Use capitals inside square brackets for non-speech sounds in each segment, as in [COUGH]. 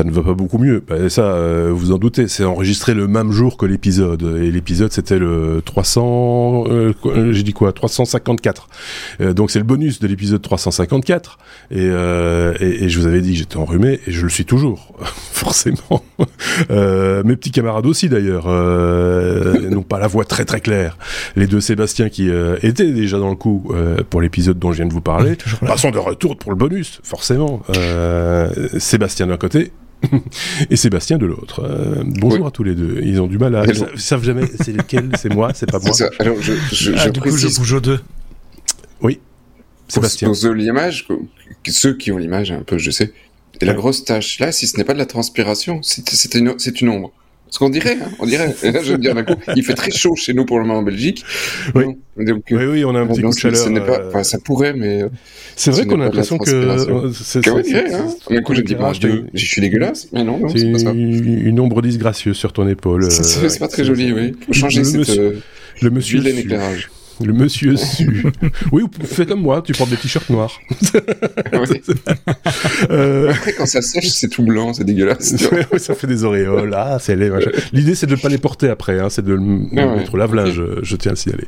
ça ne va pas beaucoup mieux. Bah, ça, euh, vous en doutez, c'est enregistré le même jour que l'épisode. Et l'épisode, c'était le 300... Euh, j'ai dit quoi 354. donc c'est le bonus de l'épisode 354. Et, et, et, je vous avais dit que j'étais enrhumé, et je le suis toujours, [LAUGHS] forcément. mes petits camarades aussi, d'ailleurs, n'ont pas la voix très très claire. Les deux Sébastien qui étaient déjà dans le coup pour l'épisode dont je viens de vous parler, passons de retour pour le bonus, forcément. Sébastien d'un côté [LAUGHS] et Sébastien de l'autre. Euh, bonjour à tous les deux. Ils ont du mal à. Ils savent jamais c'est lequel, [LAUGHS] c'est moi, c'est pas moi. Alors, je, je, ah, du coup, je bouge aux deux. Oui. Sébastien. Pour, l'image, ceux qui ont l'image, un peu, je sais. Et la grosse tache, là, si ce n'est pas de la transpiration, c'est une, une ombre. Ce qu'on dirait, hein, on dirait. je veux dire d'un coup, il fait très chaud chez nous pour le moment en Belgique. Oui, oui, oui, on a un petit coup de chaleur. Pas, ça pourrait, mais. C'est vrai qu'on a l'impression que. C'est vrai, hein. Un coup, j'ai dit, je suis dégueulasse, mais non, non c'est pas ça. Une ombre disgracieuse sur ton épaule. C'est pas très joli, oui. Changer cette. Le monsieur. éclairage. Le monsieur su. [LAUGHS] oui, fais comme moi, tu portes des t-shirts noirs. [LAUGHS] [LAUGHS] euh... Après, quand ça sèche, c'est tout blanc, c'est dégueulasse. oui, ça fait des auréoles. Ah, c'est L'idée, c'est de ne pas les porter après, hein, c'est de le ah mettre au lave-linge, je tiens à le signaler.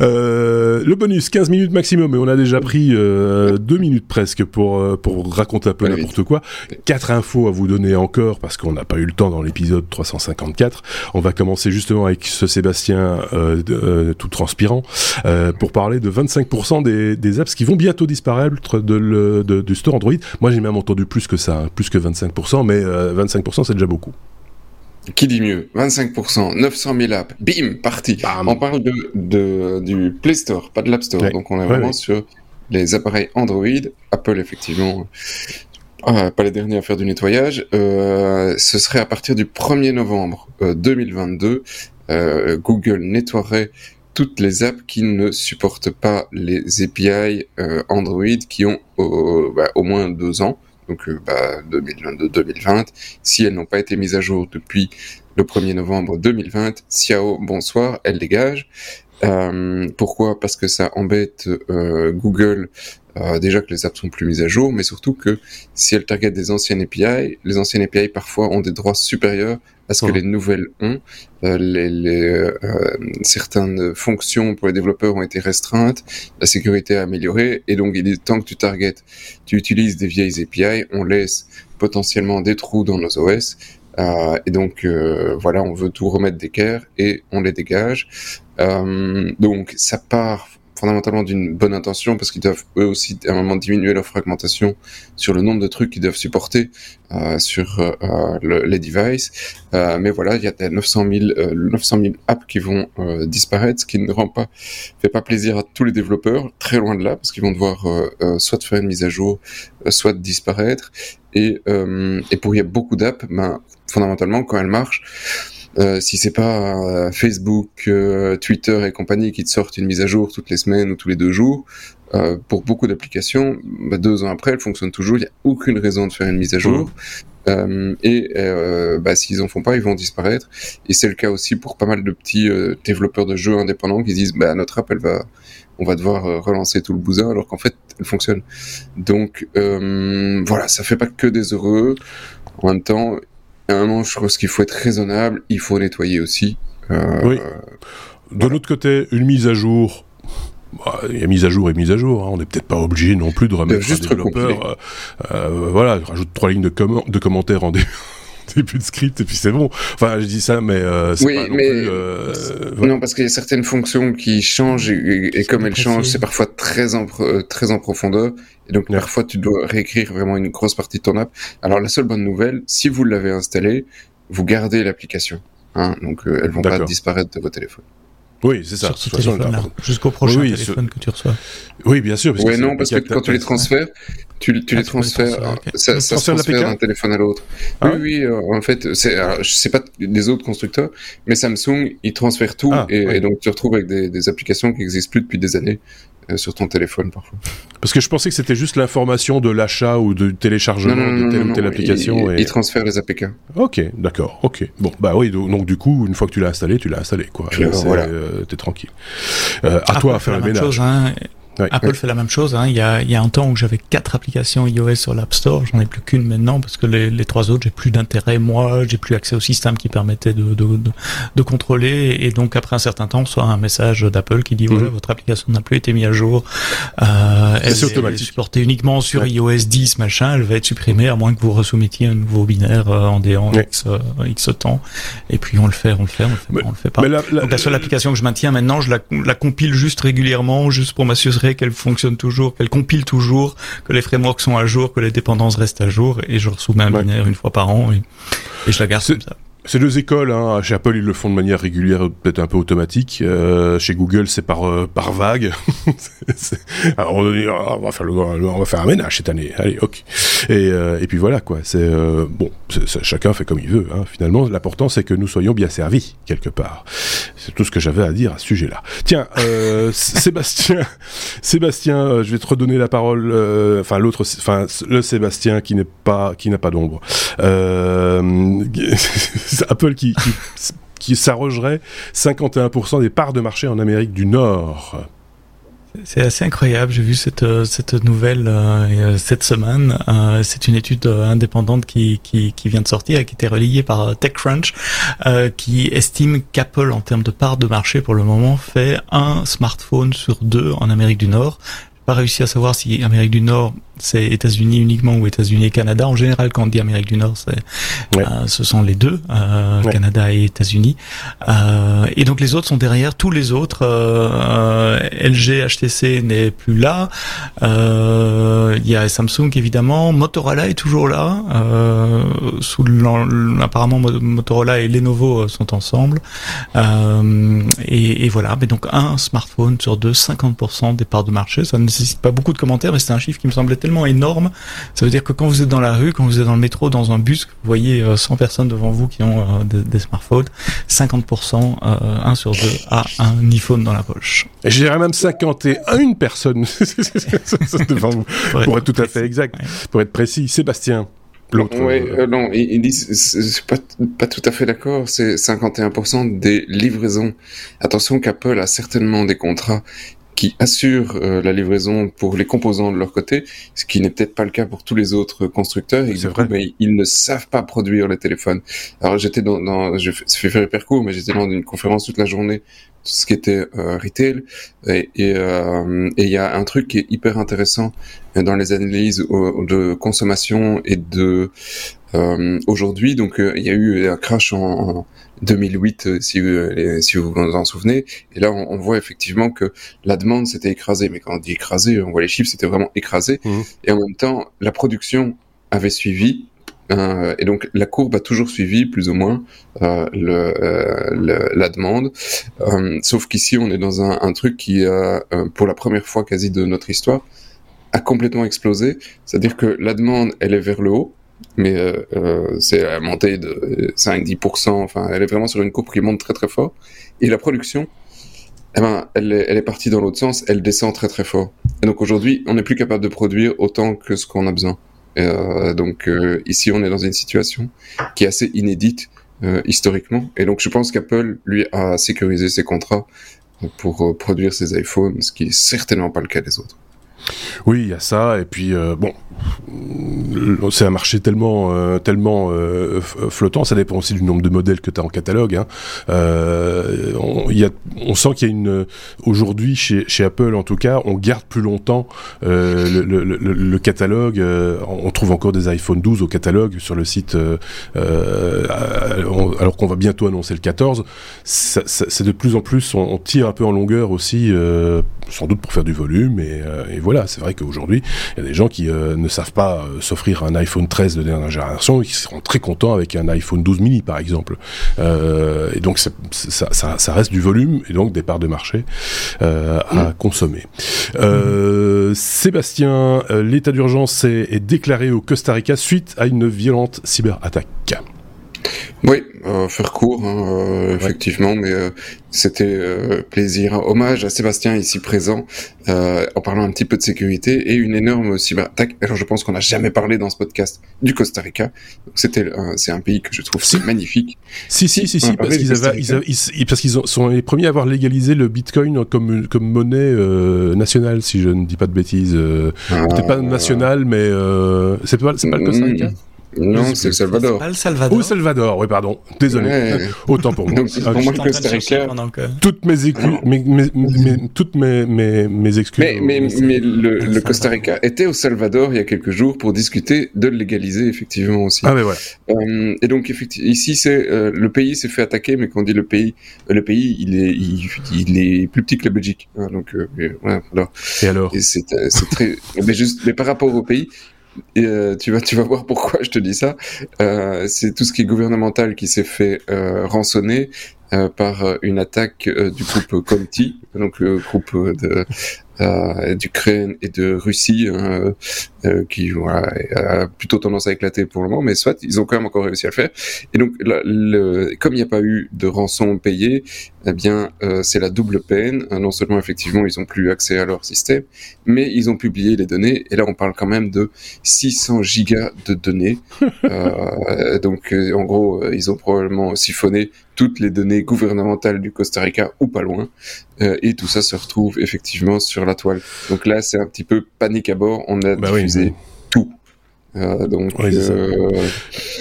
Euh, le bonus, 15 minutes maximum, et on a déjà pris euh, 2 minutes presque pour, euh, pour raconter un peu n'importe quoi. Quatre infos à vous donner encore, parce qu'on n'a pas eu le temps dans l'épisode 354. On va commencer justement avec ce Sébastien euh, euh tout transpirant. Euh, pour parler de 25% des, des, apps qui vont bientôt disparaître de le, de, du store Android. Moi, j'ai même entendu plus que ça, hein, plus que 25%, mais 25% euh, c'est déjà beaucoup. Qui dit mieux? 25%, 900 000 apps, bim, parti. On parle de, de, du Play Store, pas de l'App Store. Donc on est vraiment sur les appareils Android. Apple, effectivement, euh, pas les derniers à faire du nettoyage. Euh, ce serait à partir du 1er novembre 2022. Google nettoierait toutes les apps qui ne supportent pas les API euh, Android qui ont bah, au moins deux ans, donc 2022-2020, bah, si elles n'ont pas été mises à jour depuis le 1er novembre 2020, Xiao, bonsoir, elles dégagent. Euh, pourquoi? Parce que ça embête euh, Google euh, déjà que les apps sont plus mises à jour, mais surtout que si elles targetent des anciennes API, les anciennes API parfois ont des droits supérieurs à ce que les nouvelles ont. Euh, les, les euh, certaines fonctions pour les développeurs ont été restreintes, la sécurité a amélioré, et donc il est temps que tu targetes, tu utilises des vieilles API, on laisse potentiellement des trous dans nos OS. Euh, et donc voilà, on veut tout remettre d'équerre et on les dégage. donc ça part fondamentalement d'une bonne intention parce qu'ils doivent eux aussi à un moment diminuer leur fragmentation sur le nombre de trucs qu'ils doivent supporter euh, sur euh, le, les devices. Euh, mais voilà, il y a 900 000, 900 000 apps qui vont euh, disparaître, ce qui ne rend pas, fait pas plaisir à tous les développeurs, très loin de là, parce qu'ils vont devoir euh, soit faire une mise à jour, soit disparaître. Et, et pour il y a beaucoup d'apps, ben, fondamentalement, quand elles marchent, euh, si c'est pas euh, Facebook, euh, Twitter et compagnie qui te sortent une mise à jour toutes les semaines ou tous les deux jours, euh, pour beaucoup d'applications, bah, deux ans après, elles fonctionnent toujours. Il n'y a aucune raison de faire une mise à jour. Mmh. et bah, s'ils en font pas, ils vont disparaître. Et c'est le cas aussi pour pas mal de petits développeurs de jeux indépendants qui disent bah, notre app, elle va, on va devoir relancer tout le bousin alors qu'en fait, elle fonctionne. Donc voilà, ça fait pas que des heureux. En même temps, à un moment, je pense qu'il faut être raisonnable, il faut nettoyer aussi. Euh, oui. De l'autre côté, une mise à jour. Bah, il y a mise à jour et mise à jour. Hein. On n'est peut-être pas obligé non plus de remettre juste un développeur. Euh, euh, voilà, rajoute trois lignes de, de commentaires en, début [LAUGHS] début de script et puis c'est bon. Enfin, je dis ça, mais euh, c'est pas non mais plus. Euh, non, parce qu'il y a certaines fonctions qui changent et, comme elles changent, c'est parfois très en très en profondeur. Et donc parfois tu dois réécrire vraiment une grosse partie de ton app. Alors la seule bonne nouvelle, si vous l'avez installé, vous gardez l'application. Hein, donc euh, elles vont pas disparaître de vos téléphones. Oui, c'est ça. Jusqu'au prochain téléphone que tu reçois. Oui, bien sûr. Oui, non, parce que quand tu les transfères, tu, tu les transfères, ça, ça se transfère d'un téléphone à l'autre. Ah oui, oui, euh, en fait, c'est, je sais pas les autres constructeurs, mais Samsung, ils transfèrent tout, ah, et, donc tu te retrouves avec des, des, applications qui existent plus depuis des années sur ton téléphone parfois. Parce que je pensais que c'était juste l'information de l'achat ou du téléchargement de telle ou telle application. Ils, et... transfèrent les APK. Ok, d'accord, ok. Bon, bah oui, donc, du coup, une fois que tu l'as installé, tu l'as installé, quoi. Voilà. Euh, T'es tranquille. Euh, à ah, toi à faire le ménage. Chose, hein Apple fait la même chose. Hein. Il, y a, il y a un temps où j'avais quatre applications iOS sur l'App Store, j'en ai plus qu'une maintenant parce que les, les trois autres, j'ai plus d'intérêt. Moi, j'ai plus accès au système qui permettait de, de, de, contrôler. Et donc après un certain temps, on reçoit un message d'Apple qui dit voilà, mhm. votre application n'a plus été mise à jour. Euh, elle, est supportée uniquement sur iOS 10, machin. Elle va être supprimée à moins que vous resoumettiez un nouveau binaire euh, en déant X, euh, X temps. Et puis on le fait, on le fait, on le fait, on le fait pas. donc la seule application que je maintiens maintenant, je la, la compile juste régulièrement, juste pour m'assurer qu'elle fonctionne toujours, qu'elle compile toujours, que les frameworks sont à jour, que les dépendances restent à jour, et je resoumets un binaire une fois par an, et, et je la garde comme ça. C'est deux écoles. Hein. Chez Apple, ils le font de manière régulière, peut-être un peu automatique. Euh, chez Google, c'est par euh, par vague. [LAUGHS] Alors on, va faire le, on va faire un ménage cette année. Allez, ok. Et, euh, et puis voilà quoi. C'est euh, bon, chacun fait comme il veut. Hein. Finalement, l'important c'est que nous soyons bien servis quelque part. C'est tout ce que j'avais à dire à ce sujet-là. Tiens, euh, [LAUGHS] Sébastien, Sébastien, je vais te redonner la parole. Enfin l'autre, enfin le Sébastien qui n'est pas, qui n'a pas d'ombre. [LAUGHS] Apple qui, s'arrogerait 51% des parts de marché en Amérique du Nord. C'est assez incroyable. J'ai vu cette euh, nouvelle euh, euh, cette semaine. c'est une étude indépendante qui, vient de sortir et qui était relayée par TechCrunch, qui estime qu'Apple, en termes de parts de marché pour le moment, fait un smartphone sur deux en Amérique du Nord. J'ai pas réussi à savoir si Amérique du Nord c'est États-Unis uniquement ou États-Unis et Canada. En général, quand on dit Amérique du Nord, c'est, euh, ce sont les deux, euh, Canada et États-Unis. Euh, et donc les autres sont derrière. Tous les autres, euh, LG, HTC n'est plus là. Euh, il y a Samsung évidemment. Motorola est toujours là. sous apparemment Motorola et Lenovo sont ensemble. Et, et, voilà. Mais donc un smartphone sur deux, 50% des parts de marché. Ça ne nécessite pas beaucoup de commentaires, mais c'est un chiffre qui me semblait tellement énorme. Ça veut dire que quand vous êtes dans la rue, quand vous êtes dans le métro, dans un bus, vous voyez 100 euh, personnes devant vous qui ont euh, des, smartphones, 50%, 1 euh, sur 2 a un iPhone dans la poche. Et je dirais même 51 personnes [LAUGHS] devant vous, pour, être, tout à fait exact, pour être précis. Sébastien. Oui, non, ils, disent, pas, pas tout à fait d'accord, c'est 51% des livraisons. Attention qu'Apple a certainement des contrats qui assurent euh, la livraison pour les composants de leur côté, ce qui n'est peut-être pas le cas pour tous les autres constructeurs. C'est vrai. Mais ils ne savent pas produire les téléphones. Alors j'étais dans, dans je fais faire hyper court, mais j'étais dans une conférence toute la journée, tout ce qui était euh, retail, et euh, il y a un truc qui est hyper intéressant dans les analyses de consommation et de aujourd'hui. Donc il y a eu un crash en 2008, euh, si, vous, si vous vous en souvenez. Et là, on, voit effectivement que la demande s'était écrasée. Mais quand on dit écrasée, on voit les chiffres, c'était vraiment écrasé. Mmh. Et en même temps, la production avait suivi. Euh, et donc la courbe a toujours suivi plus ou moins euh, le, la demande, sauf qu'ici on est dans un, un truc qui, pour la première fois quasi de notre histoire, a complètement explosé. C'est-à-dire que la demande, elle est vers le haut, mais euh, euh, c'est la montée de 5-10%, enfin, elle est vraiment sur une courbe qui monte très très fort. Et la production, eh ben, elle est, elle est partie dans l'autre sens, elle descend très très fort. Et donc aujourd'hui, on n'est plus capable de produire autant que ce qu'on a besoin. Euh, donc euh, ici, on est dans une situation qui est assez inédite historiquement. Et donc je pense qu'Apple, lui, a sécurisé ses contrats pour produire ses iPhones, ce qui est certainement pas le cas des autres. Oui, il y a ça. Et puis, euh, bon, c'est un marché tellement, euh, tellement euh, flottant. Ça dépend aussi du nombre de modèles que tu as en catalogue. Hein. on, y a, on sent qu'il y a une... Aujourd'hui, chez, chez Apple, en tout cas, on garde plus longtemps le, catalogue. on trouve encore des iPhone 12 au catalogue sur le site, alors qu'on va bientôt annoncer le 14. C'est de plus en plus, on, tire un peu en longueur aussi, sans doute pour faire du volume. Et voilà c'est vrai qu'aujourd'hui, il y a des gens qui euh, ne savent pas euh, s'offrir un iPhone 13 de dernière génération et qui seront très contents avec un iPhone 12 mini, par exemple. Euh, et donc, ça, ça, reste du volume et donc des parts de marché à mm. consommer. Sébastien, l'état d'urgence est, est déclaré au Costa Rica suite à une violente cyberattaque. Oui, euh, faire court, hein, euh, effectivement, mais euh, c'était euh, plaisir. Hommage à Sébastien ici présent, en parlant un petit peu de sécurité et une énorme cyberattaque. Alors je pense qu'on n'a jamais parlé dans ce podcast du Costa Rica. C'était, c'est un pays que je trouve si. magnifique. Si si si, si parce qu'ils avaient, ils, parce qu'ils sont les premiers à avoir légalisé le Bitcoin comme comme monnaie nationale, si je ne dis pas de bêtises. Ah. Peut-être pas nationale, mais c'est pas c'est pas le Costa Rica? Non, c'est le Salvador. Pas le Salvador. Ou Salvador, oui, pardon. Désolé. [LAUGHS] Autant pour moi. Donc, pour moi, le Costa Rica. Toutes mes, mes, toutes mes, mes, mes excuses. Mais, mais, mais le, le, Costa Rica était au Salvador il y a quelques jours pour discuter de le légaliser, effectivement, aussi. Ah, mais voilà. Euh, et donc, effectivement, ici, c'est, euh, le pays s'est fait attaquer, mais quand on dit le pays, euh, le pays, il est, il, il, est plus petit que la Belgique. Hein, donc, euh, ouais, alors. Et alors? Et c'est, c'est très, [LAUGHS] mais juste, mais par rapport au pays, et euh, tu vas tu vas voir pourquoi je te dis ça. Euh, c'est tout ce qui est gouvernemental qui s'est fait euh, rançonner euh, par euh, une attaque du groupe Conti, donc le groupe de d'Ukraine et de Russie, hein, qui voilà, a plutôt tendance à éclater pour le moment, mais soit ils ont quand même encore réussi à le faire. Et donc, le, comme il n'y a pas eu de rançon payée, eh bien, euh, c'est la double peine. Euh, non seulement, effectivement, ils ont plus accès à leur système, mais ils ont publié les données. Et là, on parle quand même de 600 gigas de données. [LAUGHS] euh, donc, euh, en gros, ils ont probablement siphonné toutes les données gouvernementales du Costa Rica ou pas loin. Euh, et tout ça se retrouve effectivement sur la toile. Donc là, c'est un petit peu panique à bord. On a bah diffusé. Euh, donc, euh,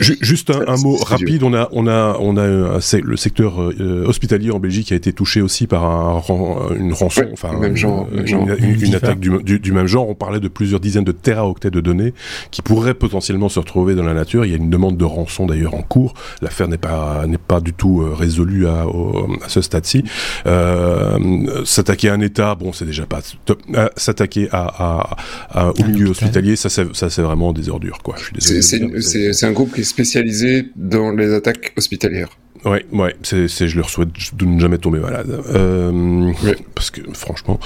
juste un, un mot rapide. On a, on a, on a le secteur euh, hospitalier en Belgique qui a été touché aussi par un, une rançon, enfin même genre, une, une, une, attaque du, du, même genre. On parlait de plusieurs dizaines de téraoctets de données qui pourraient potentiellement se retrouver dans la nature. Il y a une demande de rançon d'ailleurs en cours. L'affaire n'est pas n'est pas du tout résolue à, à ce stade-ci. S'attaquer à un État, bon, c'est déjà pas S'attaquer à, à, au milieu hospitalier, ça c'est ça c'est vraiment des ordres quoi. C'est un groupe qui est spécialisé dans les attaques hospitalières. Ouais, ouais, c'est, c'est, je leur souhaite de ne jamais tomber malade. Euh, Parce que, franchement.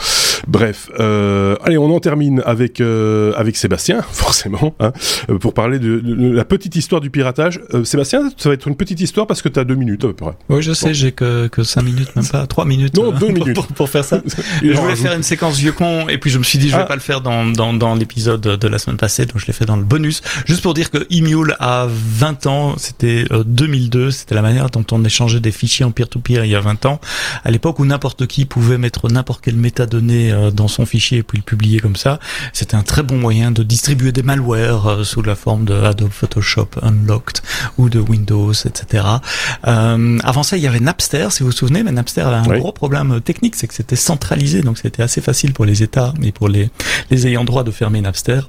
Bref, euh, allez, on en termine avec, euh, avec Sébastien, [LAUGHS] forcément, hein, euh, pour parler de, la petite histoire du piratage. Euh, Sébastien, ça va être une petite histoire parce que tu as deux minutes à peu près. Oui, je sais, j'ai que, que cinq minutes, même pas, trois minutes. Non, deux [LAUGHS] minutes. Pour, pour, faire ça. [LAUGHS] je voulais faire une séquence vieux con, et puis je me suis dit, je vais ah. pas le faire dans, dans, dans l'épisode de la semaine passée, donc je l'ai fait dans le bonus. Juste pour dire que Emule a 20 ans, c'était 2002, c'était la manière dont on échangeait des fichiers en peer-to-peer il y a 20 ans, à l'époque où n'importe qui pouvait mettre n'importe quelle métadonnée euh, dans son fichier et puis le publier comme ça, c'était un très bon moyen de distribuer des malwares euh, sous la forme de Adobe Photoshop Unlocked ou de Windows, etc. Euh, avant ça, il y avait Napster, si vous vous souvenez, mais Napster avait un gros problème technique, c'est que c'était centralisé, donc c'était assez facile pour les États et pour les, les ayants droit de fermer Napster.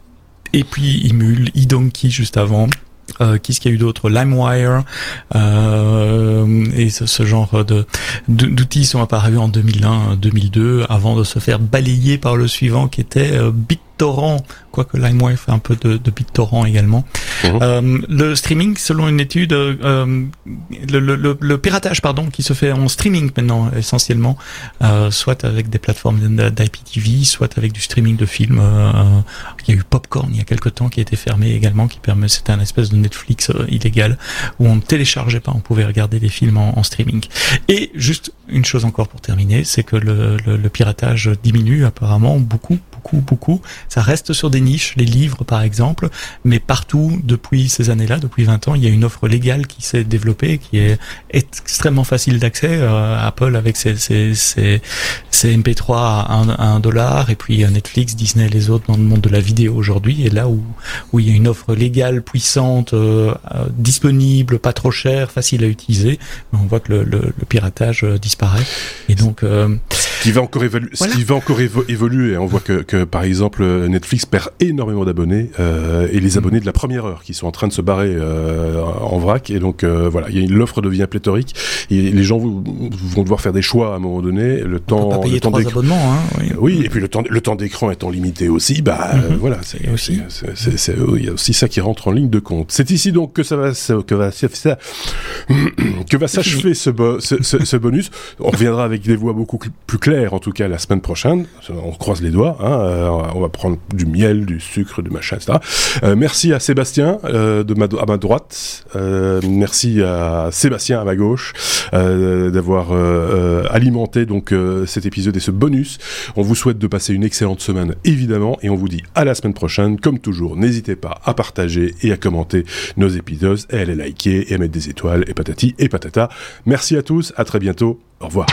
Et puis Imul, eDonkey juste avant, euh, Qu'est-ce qu'il y a eu d'autre? LimeWire euh, et ce, genre de d'outils sont apparus en 2001-2002 avant de se faire balayer par le suivant qui était euh, BitTorrent quoique LimeWire fait un peu de, de BitTorrent également. Mhm. Euh, le streaming, selon une étude, euh, le, le, le, piratage, pardon, qui se fait en streaming maintenant essentiellement, euh, soit avec des plateformes d'IPTV, soit avec du streaming de films. Euh, il y a eu Popcorn il y a quelque temps qui a été fermé également, qui permet, c'était un espèce de Netflix euh, illégal où on ne téléchargeait pas, on pouvait regarder des films en, en streaming. Et juste une chose encore pour terminer, c'est que le, le piratage diminue apparemment beaucoup, beaucoup, beaucoup. Ça reste sur des niche, les livres par exemple, mais partout depuis ces années-là, depuis 20 ans, il y a une offre légale qui s'est développée, qui est extrêmement facile d'accès. Euh, Apple avec ses, ses, ses, ses MP3 à 1 dollar, et puis euh, Netflix, Disney, les autres dans le monde de la vidéo aujourd'hui, et là où, où il y a une offre légale puissante, euh, disponible, pas trop chère, facile à utiliser, on voit que le, le, le piratage disparaît. Et donc, ce qui va encore évoluer, ce qui va encore évoluer, on voit que, que par exemple Netflix perd énormément d'abonnés euh, et les mm. abonnés de la première heure qui sont en train de se barrer euh, en vrac et donc euh, voilà l'offre devient pléthorique et les gens vont, devoir faire des choix à un moment donné le temps pas payer le temps abonnements hein, oui. oui. et puis le temps le temps d'écran étant limité aussi bah mm-hmm. voilà c'est aussi c'est il y a aussi ça qui rentre en ligne de compte c'est ici donc que ça va que va [CLEARS THROAT] que va s'achever ce, ce, ce, bonus on reviendra avec des voix beaucoup plus clair en tout cas la semaine prochaine. On croise les doigts. Hein, on va prendre du miel, du sucre, du machin, etc. merci à Sébastien de ma, à ma droite. merci à Sébastien à ma gauche d'avoir alimenté donc cet épisode et ce bonus. On vous souhaite de passer une excellente semaine évidemment et on vous dit à la semaine prochaine. Comme toujours, n'hésitez pas à partager et à commenter nos épisodes et à les liker et à mettre des étoiles et patati et patata. Merci à tous, à très bientôt, au revoir.